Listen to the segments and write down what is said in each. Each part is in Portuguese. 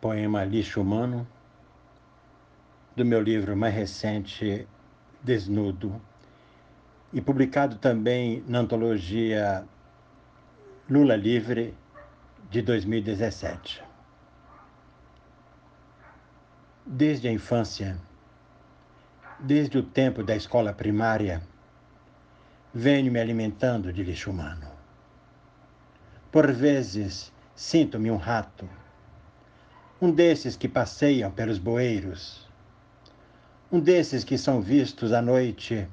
poema Lixo Humano, do meu livro mais recente, Desnudo, e publicado também na antologia Lula Livre, de 2017. Desde a infância, desde o tempo da escola primária, venho me alimentando de lixo humano. Por vezes, sinto-me um rato um desses que passeiam pelos bueiros, um desses que são vistos à noite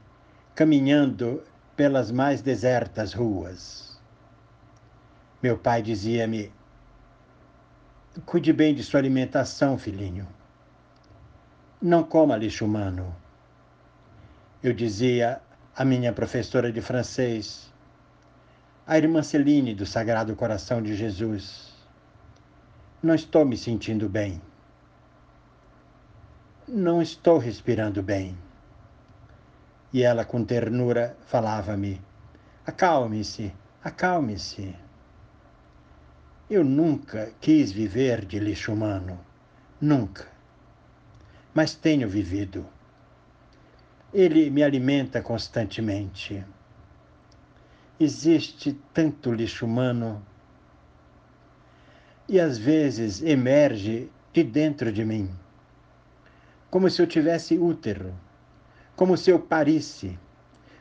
caminhando pelas mais desertas ruas. Meu pai dizia-me: Cuide bem de sua alimentação, filhinho. Não coma lixo humano. Eu dizia à minha professora de francês, a irmã Celine do Sagrado Coração de Jesus não estou me sentindo bem. Não estou respirando bem. E ela, com ternura, falava-me: Acalme-se, acalme-se. Eu nunca quis viver de lixo humano. Nunca. Mas tenho vivido. Ele me alimenta constantemente. Existe tanto lixo humano e às vezes emerge de dentro de mim, como se eu tivesse útero, como se eu parisse,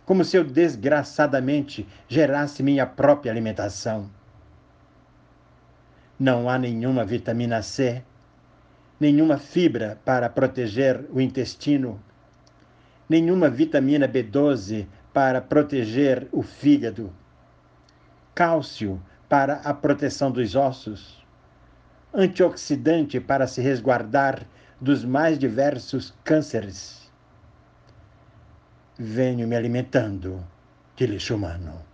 como se eu desgraçadamente gerasse minha própria alimentação. Não há nenhuma vitamina C, nenhuma fibra para proteger o intestino, nenhuma vitamina B12 para proteger o fígado, cálcio para a proteção dos ossos antioxidante para se resguardar dos mais diversos cânceres. Venho me alimentando de lixo humano.